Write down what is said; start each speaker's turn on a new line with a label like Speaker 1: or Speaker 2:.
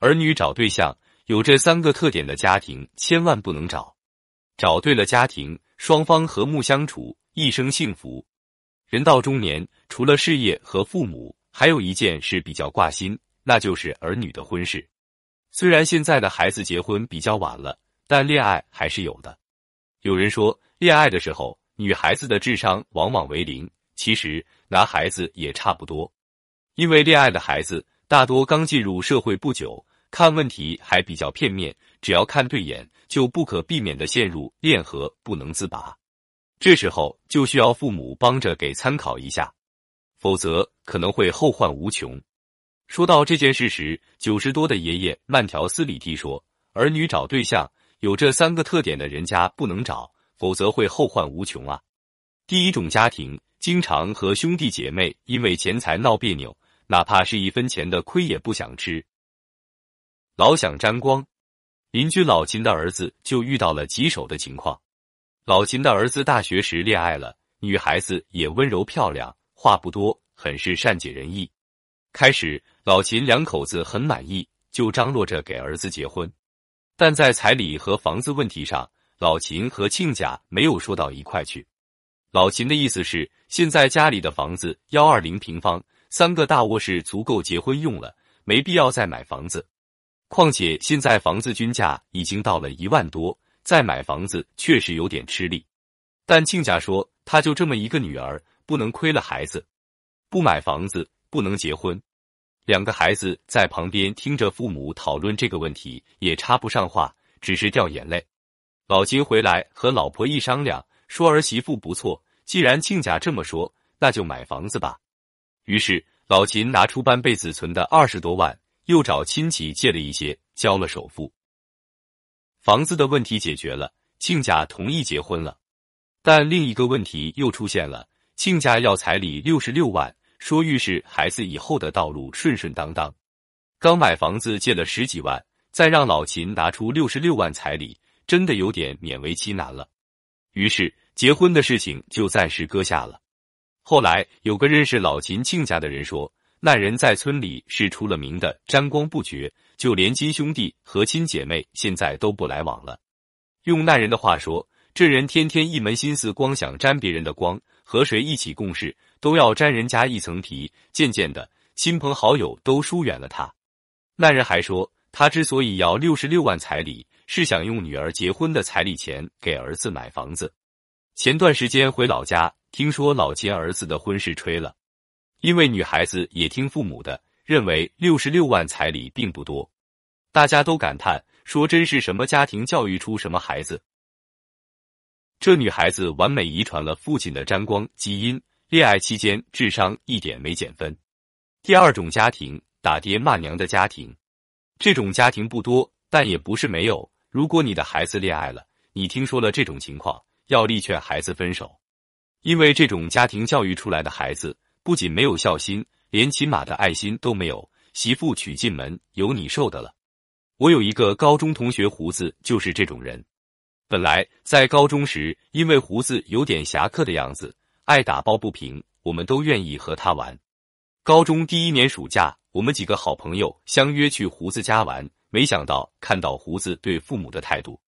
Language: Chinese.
Speaker 1: 儿女找对象有这三个特点的家庭千万不能找。找对了家庭，双方和睦相处，一生幸福。人到中年，除了事业和父母，还有一件事比较挂心，那就是儿女的婚事。虽然现在的孩子结婚比较晚了，但恋爱还是有的。有人说，恋爱的时候，女孩子的智商往往为零。其实，男孩子也差不多。因为恋爱的孩子大多刚进入社会不久，看问题还比较片面，只要看对眼，就不可避免的陷入恋河不能自拔。这时候就需要父母帮着给参考一下，否则可能会后患无穷。说到这件事时，九十多的爷爷慢条斯理地说：“儿女找对象有这三个特点的人家不能找，否则会后患无穷啊。第一种家庭经常和兄弟姐妹因为钱财闹别扭。”哪怕是一分钱的亏也不想吃，老想沾光。邻居老秦的儿子就遇到了棘手的情况。老秦的儿子大学时恋爱了，女孩子也温柔漂亮，话不多，很是善解人意。开始老秦两口子很满意，就张罗着给儿子结婚。但在彩礼和房子问题上，老秦和亲家没有说到一块去。老秦的意思是，现在家里的房子幺二零平方。三个大卧室足够结婚用了，没必要再买房子。况且现在房子均价已经到了一万多，再买房子确实有点吃力。但亲家说，他就这么一个女儿，不能亏了孩子，不买房子不能结婚。两个孩子在旁边听着父母讨论这个问题，也插不上话，只是掉眼泪。老金回来和老婆一商量，说儿媳妇不错，既然亲家这么说，那就买房子吧。于是老秦拿出半辈子存的二十多万，又找亲戚借了一些，交了首付。房子的问题解决了，亲家同意结婚了。但另一个问题又出现了，亲家要彩礼六十六万，说预示孩子以后的道路顺顺当当。刚买房子借了十几万，再让老秦拿出六十六万彩礼，真的有点勉为其难了。于是结婚的事情就暂时搁下了。后来有个认识老秦亲家的人说，那人在村里是出了名的沾光不绝，就连亲兄弟和亲姐妹现在都不来往了。用那人的话说，这人天天一门心思光想沾别人的光，和谁一起共事都要沾人家一层皮。渐渐的，亲朋好友都疏远了他。那人还说，他之所以要六十六万彩礼，是想用女儿结婚的彩礼钱给儿子买房子。前段时间回老家。听说老秦儿子的婚事吹了，因为女孩子也听父母的，认为六十六万彩礼并不多，大家都感叹说：“真是什么家庭教育出什么孩子。”这女孩子完美遗传了父亲的沾光基因，恋爱期间智商一点没减分。第二种家庭打爹骂娘的家庭，这种家庭不多，但也不是没有。如果你的孩子恋爱了，你听说了这种情况，要力劝孩子分手。因为这种家庭教育出来的孩子，不仅没有孝心，连起码的爱心都没有。媳妇娶进门，有你受的了。我有一个高中同学，胡子就是这种人。本来在高中时，因为胡子有点侠客的样子，爱打抱不平，我们都愿意和他玩。高中第一年暑假，我们几个好朋友相约去胡子家玩，没想到看到胡子对父母的态度，